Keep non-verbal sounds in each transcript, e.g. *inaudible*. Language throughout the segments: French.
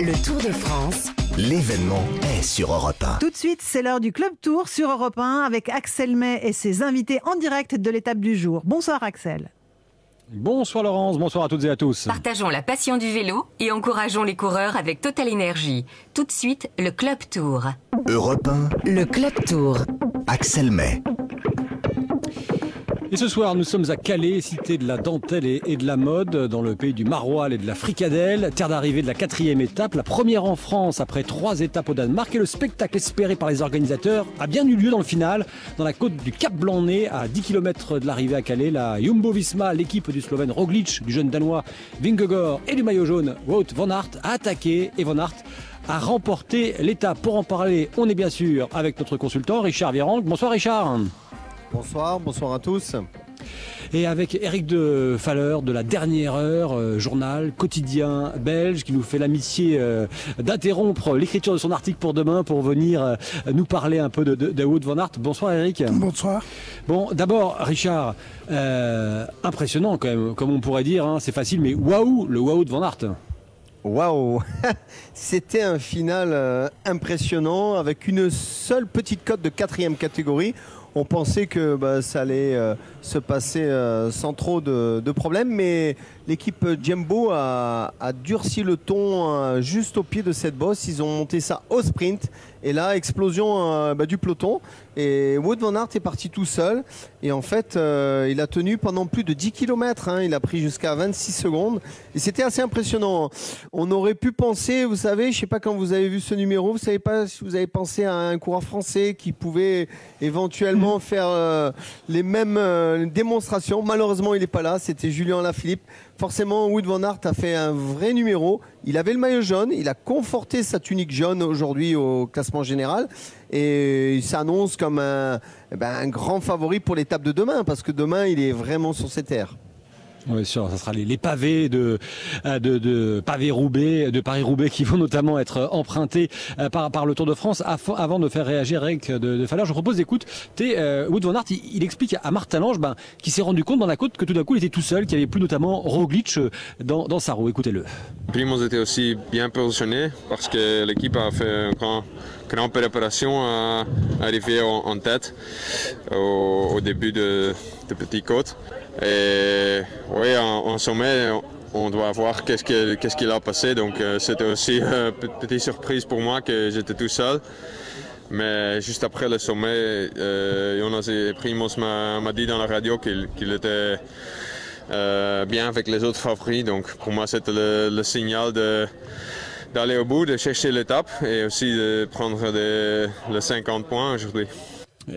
Le Tour de France. L'événement est sur Europe 1. Tout de suite, c'est l'heure du Club Tour sur Europe 1 avec Axel May et ses invités en direct de l'étape du jour. Bonsoir Axel. Bonsoir Laurence, bonsoir à toutes et à tous. Partageons la passion du vélo et encourageons les coureurs avec Total Énergie. Tout de suite, le Club Tour. Europe 1, Le Club Tour. Axel May. Et ce soir, nous sommes à Calais, cité de la dentelle et, de la mode, dans le pays du maroilles et de la fricadelle, terre d'arrivée de la quatrième étape, la première en France après trois étapes au Danemark. Et le spectacle espéré par les organisateurs a bien eu lieu dans le final, dans la côte du Cap Blanc-Nez, à 10 km de l'arrivée à Calais. La Jumbo-Visma, l'équipe du Slovène Roglic, du jeune Danois Vingegaard et du maillot jaune Wout van Aert a attaqué et van Aert a remporté l'étape. Pour en parler, on est bien sûr avec notre consultant Richard Vierang. Bonsoir Richard. Bonsoir, bonsoir à tous. Et avec Eric de Falleur de la dernière heure, euh, journal quotidien belge, qui nous fait l'amitié euh, d'interrompre l'écriture de son article pour demain pour venir euh, nous parler un peu de, de, de Wout van Aert. Bonsoir Eric. Bonsoir. Bon, d'abord Richard, euh, impressionnant quand même, comme on pourrait dire, hein, c'est facile, mais waouh, le Wout van Aert. Waouh *laughs* C'était un final euh, impressionnant avec une seule petite cote de quatrième catégorie. On pensait que bah, ça allait euh, se passer euh, sans trop de, de problèmes, mais l'équipe Jumbo a, a durci le ton euh, juste au pied de cette bosse. Ils ont monté ça au sprint. Et là, explosion euh, bah, du peloton. Et Wout van Aert est parti tout seul. Et en fait, euh, il a tenu pendant plus de 10 km. Il a pris jusqu'à 26 secondes. Et c'était assez impressionnant. On aurait pu penser, vous savez, je sais pas quand vous avez vu ce numéro, vous savez pas si vous avez pensé à un coureur français qui pouvait éventuellement *laughs* faire euh, les mêmes euh, démonstrations. Malheureusement, il n'est pas là. C'était Julien Lafilippe. Forcément, Wood Van Aert a fait un vrai numéro. Il avait le maillot jaune. Il a conforté sa tunique jaune aujourd'hui au classement général. Et il s'annonce comme un, eh ben, un grand favori pour l'étape de demain. Parce que demain, il est vraiment sur ses terres. Oui, sûr, ça sera les, pavés de, euh, de, de pavés de Paris Roubaix, qui vont notamment être empruntés euh, par, par le Tour de France. Avant de faire réagir Eric de, de je propose d'écouter euh, Wout van Aert. Il, explique à Martin Lange, ben, qui s'est rendu compte dans la côte que tout d'un coup il était tout seul, qu'il n'y avait plus notamment Roglic dans, dans sa roue. Écoutez-le. Primoz était aussi bien positionné parce que l'équipe a fait un grand, grande préparation à arriver en, tête au, début de, Petit Côte. Et oui, en, sommet, on, doit voir qu'est-ce que- qu'est-ce qu'il a passé. Donc euh, c'était aussi une petite surprise pour moi que j'étais tout seul. Mais juste après le sommet, euh, et Primoz m'a dit dans la radio qu'il était euh, bien avec les autres favoris. Donc pour moi, c'était le signal de d'aller au bout, de chercher l'étape et aussi de prendre des, les 50 points aujourd'hui.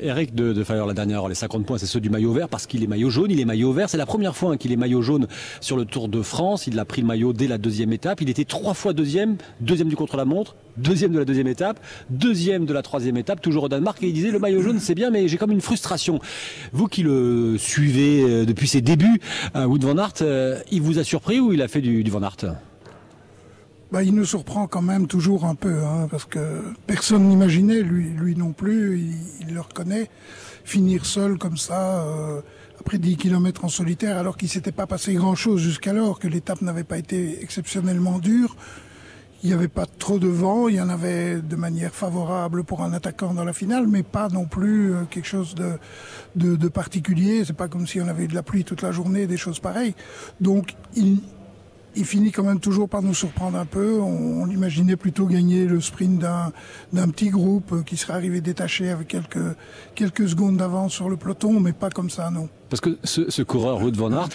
Eric de, Falleur, la dernière les 50 points, c'est ceux du maillot vert parce qu'il est maillot jaune. Il est maillot vert. C'est la première fois hein, qu'il est maillot jaune sur le Tour de France. Il a pris le maillot dès la deuxième étape. Il était trois fois deuxième, deuxième du contre-la-montre, deuxième de la deuxième étape, deuxième de la troisième étape, toujours au Danemark. Et il disait le maillot jaune, c'est bien, mais j'ai comme une frustration. Vous qui le suivez euh, depuis ses débuts, euh, Wout van Aert, euh, il vous a surpris ou il a fait du, du van Aert? Bah, il nous surprend quand même toujours un peu, hein, parce que personne n'imaginait, lui, non plus, il, il le reconnaît, finir seul comme ça, euh, après 10 kilomètres en solitaire, alors qu'il s'était pas passé grand-chose jusqu'alors, que l'étape n'avait pas été exceptionnellement dure. Il n'y avait pas trop de vent, il y en avait de manière favorable pour un attaquant dans la finale, mais pas non plus euh, quelque chose de, de, de particulier. C'est pas comme si on avait eu de la pluie toute la journée, des choses pareilles. Donc, il, il finit quand même toujours par nous surprendre un peu. On, on imaginait plutôt gagner le sprint d'un petit groupe euh, qui serait arrivé détaché avec quelques quelques secondes d'avance sur le peloton, mais pas comme ça, non. Parce que ce, ce coureur Wout van Aert,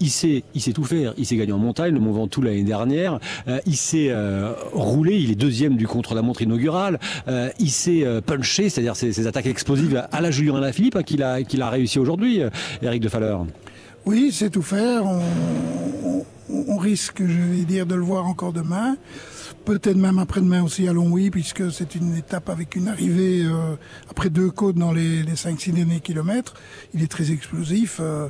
il sait, il sait tout faire. Il s'est gagné en montagne, le Mont Ventoux l'année dernière. Euh, il s'est euh, roulé. Il est deuxième du contre-la-montre inaugural. Euh, il s'est punché, c'est-à-dire ses, ses attaques explosives à la Julien Alaphilippe hein, qu'il a, qu'il a réussi aujourd'hui, Eric de Falleur. Oui, c'est tout faire. On, on- risque, je vais dire, de le voir encore demain. Peut-être même après-demain aussi à Longwy, puisque c'est une étape avec une arrivée euh, après deux côtes dans les, les 5-6 derniers kilomètres. Il est très explosif. euh,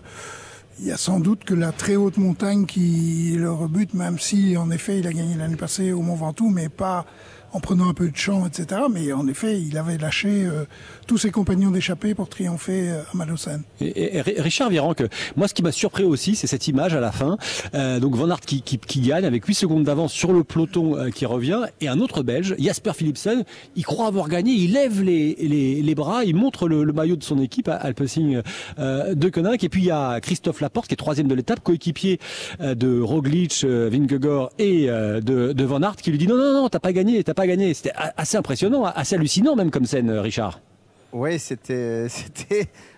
il y a sans doute que la très haute montagne qui le rebute, même si en effet il a gagné l'année passée au Mont Ventoux, mais pas en prenant un peu de champ, etc. Mais en effet, il avait lâché euh, tous ses compagnons d'échappée pour triompher euh, à Malocène. Et, Richard que moi ce qui m'a surpris aussi, c'est cette image à la fin. Euh, donc Van Aert qui, gagne avec 8 secondes d'avance sur le peloton qui revient, et un autre Belge, Jasper Philipsen, il croit avoir gagné, il lève les, bras, il montre le, maillot de son équipe, Alpecin euh, de Koenig, et puis il y a Christophe Laporte qui est troisième de l'étape, coéquipier de Roglic, Vingegaard et de, de Van Aert, qui lui dit non non non, t'as pas gagné, t'as pas gagné. C'était assez impressionnant, assez hallucinant même comme scène, Richard. Oui, *laughs* c'était,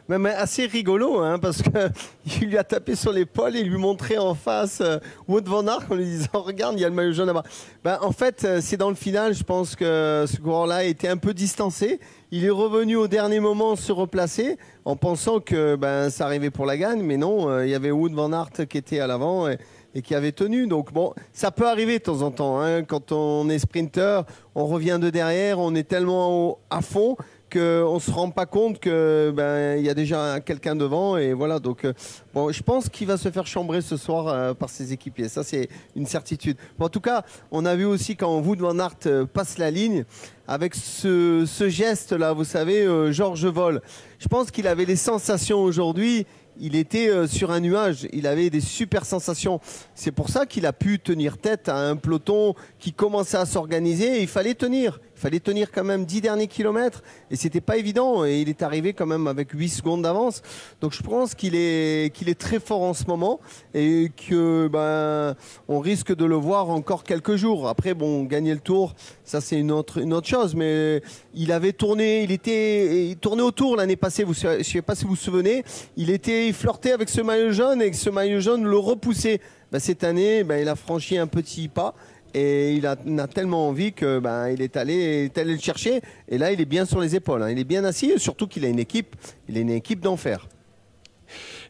même assez rigolo, hein, parce qu'il *laughs* lui a tapé sur l'épaule et lui montrait en face euh, Wood Van Aert en lui disant Regarde, il y a le maillot jaune là-bas. Ben, en fait, euh, c'est dans le final, je pense que ce coureur-là était un peu distancé. Il est revenu au dernier moment se replacer en pensant que ben, ça arrivait pour la gagne, mais non, euh, il y avait Wood Van Aert qui était à l'avant. Et, et qui avait tenu. Donc bon, ça peut arriver de temps en temps. Hein. Quand on est sprinter, on revient de derrière, on est tellement à fond qu'on ne se rend pas compte que ben il y a déjà quelqu'un devant et voilà donc euh, bon je pense qu'il va se faire chambrer ce soir euh, par ses équipiers ça c'est une certitude en tout cas on a vu aussi quand Wood van euh, passe la ligne avec ce, ce geste là vous savez Georges Vol je pense qu'il avait les sensations aujourd'hui il était sur un nuage, il avait des super sensations. C'est pour ça qu'il a pu tenir tête à un peloton qui commençait à s'organiser il fallait tenir. Il fallait tenir quand même 10 derniers kilomètres et c'était pas évident. Et il est arrivé quand même avec 8 secondes d'avance. Donc je pense qu'il est, très fort en ce moment et que ben, on risque de le voir encore quelques jours. Après, bon, gagner le tour, ça c'est une autre, une autre chose. Mais il avait tourné, il était il tournait autour l'année passée. Vous, je sais pas si vous vous souvenez. Il était, il flirtait avec ce maillot jaune et que ce maillot jaune le repoussait. Ben, cette année, ben, il a franchi un petit pas et il a, tellement envie que ben, il est allé, le chercher. Et là, il est bien sur les épaules. Hein. Il est bien assis, surtout qu'il a une équipe. Il a une équipe d'enfer.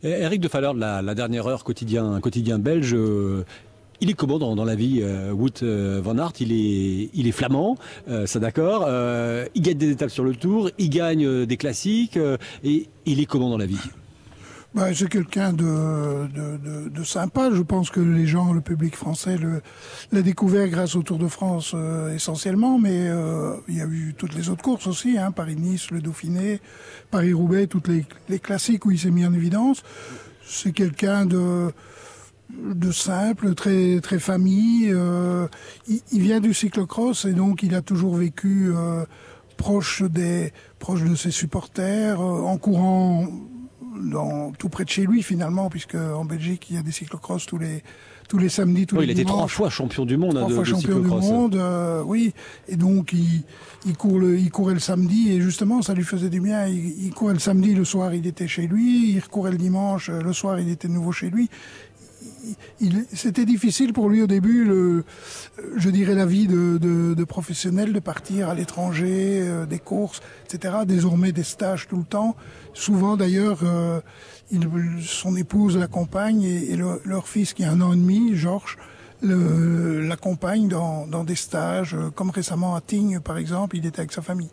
Eric de Faller, la, la dernière heure quotidien, belge. Euh, il est comment dans, la vie, euh, Wout euh, Van Aert? Il est, il est flamand, ça d'accord. il gagne des étapes sur le Tour, il gagne des classiques. et il est comment dans la vie? Bah, c'est quelqu'un de, de, sympa. Je pense que les gens, le public français, l'a découvert grâce au Tour de France euh, essentiellement, mais euh, il y a eu toutes les autres courses aussi, hein, Paris-Nice, le Dauphiné, Paris-Roubaix, toutes les, les, classiques où il s'est mis en évidence. C'est quelqu'un de de simple, très très famille. Euh, il, il, vient du cyclocross et donc il a toujours vécu proche des proche de ses supporters, en courant dans, tout près de chez lui finalement, puisque en Belgique il y a des cyclocross tous les tous les samedis, tous oui, les Il était trois fois champion du monde. Hein, trois fois champion du monde, euh, oui. Et donc il, il, court le, il courait le samedi et justement ça lui faisait du bien. Il, il courait le samedi, le soir il était chez lui. Il recourait le dimanche, le soir il était de nouveau chez lui c'était difficile pour lui au début, je dirais la vie de, professionnel, de partir à l'étranger, euh, des courses, etc. Désormais des stages tout le temps. Souvent d'ailleurs, euh, son épouse l'accompagne et, et leur fils qui a un an et demi, Georges, l'accompagne dans, dans des stages, euh, comme récemment à Tignes par exemple, il était avec sa famille.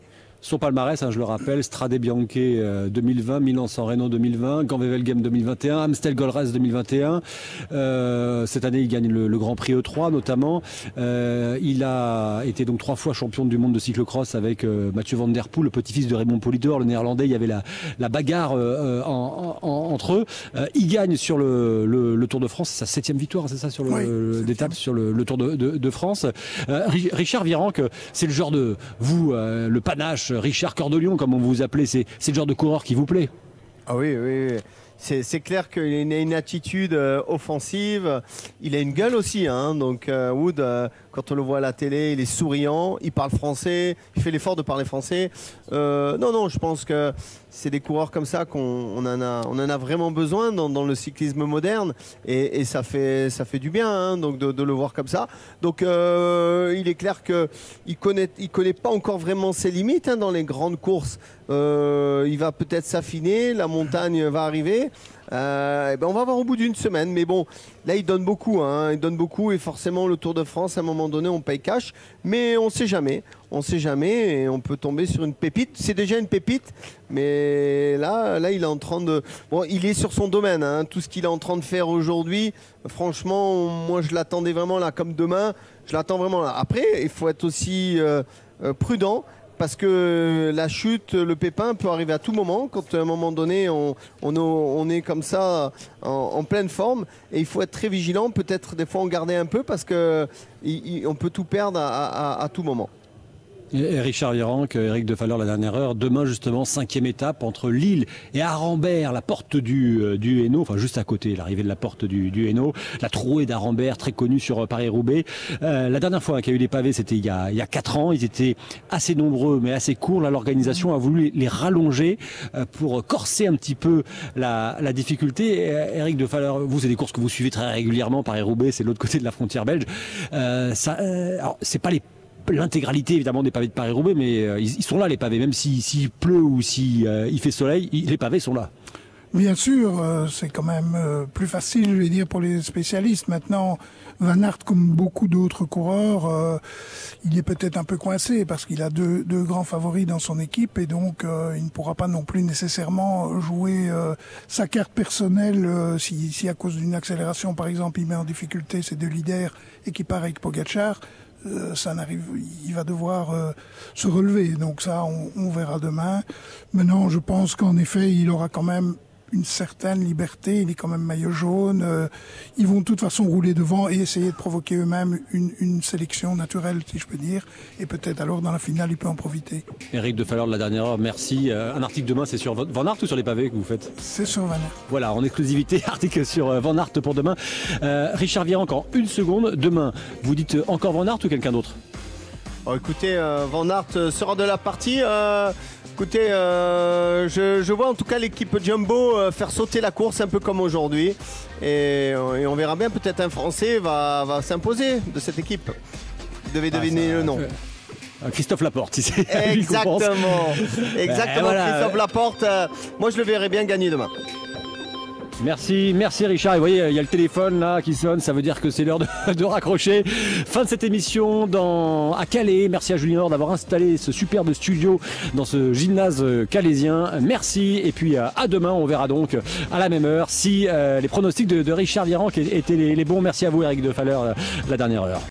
Son palmarès, hein, je le rappelle, Strade Bianche 2020, Milan-San Reno 2020, Ganvevel Game 2021, Amstel Gold Race 2021. Euh, cette année, il gagne le, Grand Prix E3 notamment. Euh, il a été donc trois fois champion du monde de cyclocross avec euh, Mathieu Van Der Poel, le petit-fils de Raymond Polidor, le néerlandais. Il y avait la, la bagarre euh, en, en, entre eux. Euh, il gagne sur le, le, Tour de France, c'est sa septième victoire, c'est ça, sur le, d'étape sur le, Tour de, de, de France. Richard que c'est le genre de vous, le panache Richard Cordelion, comme on vous appelait, c'est le genre de coureur qui vous plaît Ah oui, oui. oui c'est clair qu'il a une, attitude euh, offensive. Il a une gueule aussi. Hein, donc euh, Wood, euh, quand on le voit à la télé, il est souriant, il parle français, il fait l'effort de parler français. non, non, je pense que c'est des coureurs comme ça qu'on en a, on en a vraiment besoin dans, le cyclisme moderne. Et, ça, fait, ça fait du bien hein, donc de, le voir comme ça. Donc il est clair qu'il ne connaît, il connaît pas encore vraiment ses limites hein, dans les grandes courses. il va peut-être s'affiner, la montagne va arriver. Euh, eh ben on va voir au bout d'une semaine. Mais bon, là, il donne beaucoup. Hein, il donne beaucoup. Et forcément, le Tour de France, à un moment donné, on paye cash. Mais on ne sait jamais. on ne sait jamais et on peut tomber sur une pépite. C'est déjà une pépite, mais là, là, il est en train de. Bon, il est sur son domaine. hein. Tout ce qu'il est en train de faire aujourd'hui, franchement, moi, je l'attendais vraiment là, comme demain. Je l'attends vraiment là. Après, il faut être aussi euh, euh, prudent. Parce que la chute, le pépin peut arriver à tout moment. Quand à un moment donné, on, est- comme ça en, pleine forme, et il faut être très vigilant. Peut-être des fois en garder un peu parce que peut tout perdre à tout moment. Richard Virenque, Eric de Falleur la dernière heure. Demain, justement, cinquième étape entre Lille et Arambert, la porte du, euh, du Hainaut, enfin juste à côté, l'arrivée de la porte du, du Hainaut. La trouée d'Arambert, très connue sur euh, Paris-Roubaix. Euh, la dernière fois qu'il y a eu les pavés, c'était il y a, il y a quatre ans. Ils étaient assez nombreux, mais assez courts. Là, l'organisation a voulu les rallonger euh, pour corser un petit peu la, la difficulté. Eric de Falleur, vous, c'est des courses que vous suivez très régulièrement. Paris-Roubaix, c'est l'autre côté de la frontière belge. Euh, ça, euh, alors, c'est pas les l'intégralité évidemment des pavés de Paris-Roubaix, mais euh, ils, sont là les pavés, même si- s'il pleut ou si euh, fait soleil, il- les pavés sont là. Bien sûr, euh, c'est quand même plus facile, je vais dire, pour les spécialistes. Maintenant, Van Aert, comme beaucoup d'autres coureurs, il est peut-être un peu coincé parce qu'il a deux, grands favoris dans son équipe et donc il ne pourra pas non plus nécessairement jouer sa carte personnelle si, si à cause d'une accélération, par exemple, il met en difficulté ses deux leaders et qu'il part avec Pogacar. Euh, ça n'arrive, il va devoir euh, se relever. Donc ça, on, on verra demain. Maintenant, je pense qu'en effet, il aura quand même une certaine liberté. Il est quand même maillot jaune. euh, ils vont de toute façon rouler devant et essayer de provoquer eux-mêmes une, une sélection naturelle, si je peux dire. Et peut-être alors dans la finale, il peut en profiter. Eric de Falleur de la dernière heure, merci. Euh, un article demain, c'est sur Van Aert ou sur les pavés que vous faites? C'est sur Van Aert. Voilà, en exclusivité, *laughs* article sur euh, Van Aert pour demain. Euh, Richard Virenque, encore une seconde. Demain, vous dites encore Van Aert ou quelqu'un d'autre? Bon, écoutez, euh, Van Aert euh, sera de la partie. Euh, écoutez, euh, je, je vois en tout cas l'équipe Jumbo faire sauter la course un peu comme aujourd'hui. Et, et on verra bien, peut-être un Français va, va s'imposer de cette équipe. Vous devez deviner Ah, ça- le nom. Christophe Laporte, pense. Exactement. *laughs* Exactement, Ben, voilà. Christophe Laporte. moi, je le verrai bien gagner demain. Merci, merci Richard. Et vous voyez, il y a le téléphone là qui sonne, ça veut dire que c'est l'heure de, *laughs* raccrocher. Fin de cette émission dans, à Calais. Merci à Julien Nord d'avoir installé ce superbe studio dans ce gymnase euh, calaisien. Merci. Et puis euh, à demain, on verra donc à la même heure si euh, les pronostics de, Richard Virenque étaient les, bons. Merci à vous Eric de Falleur, euh, la dernière heure.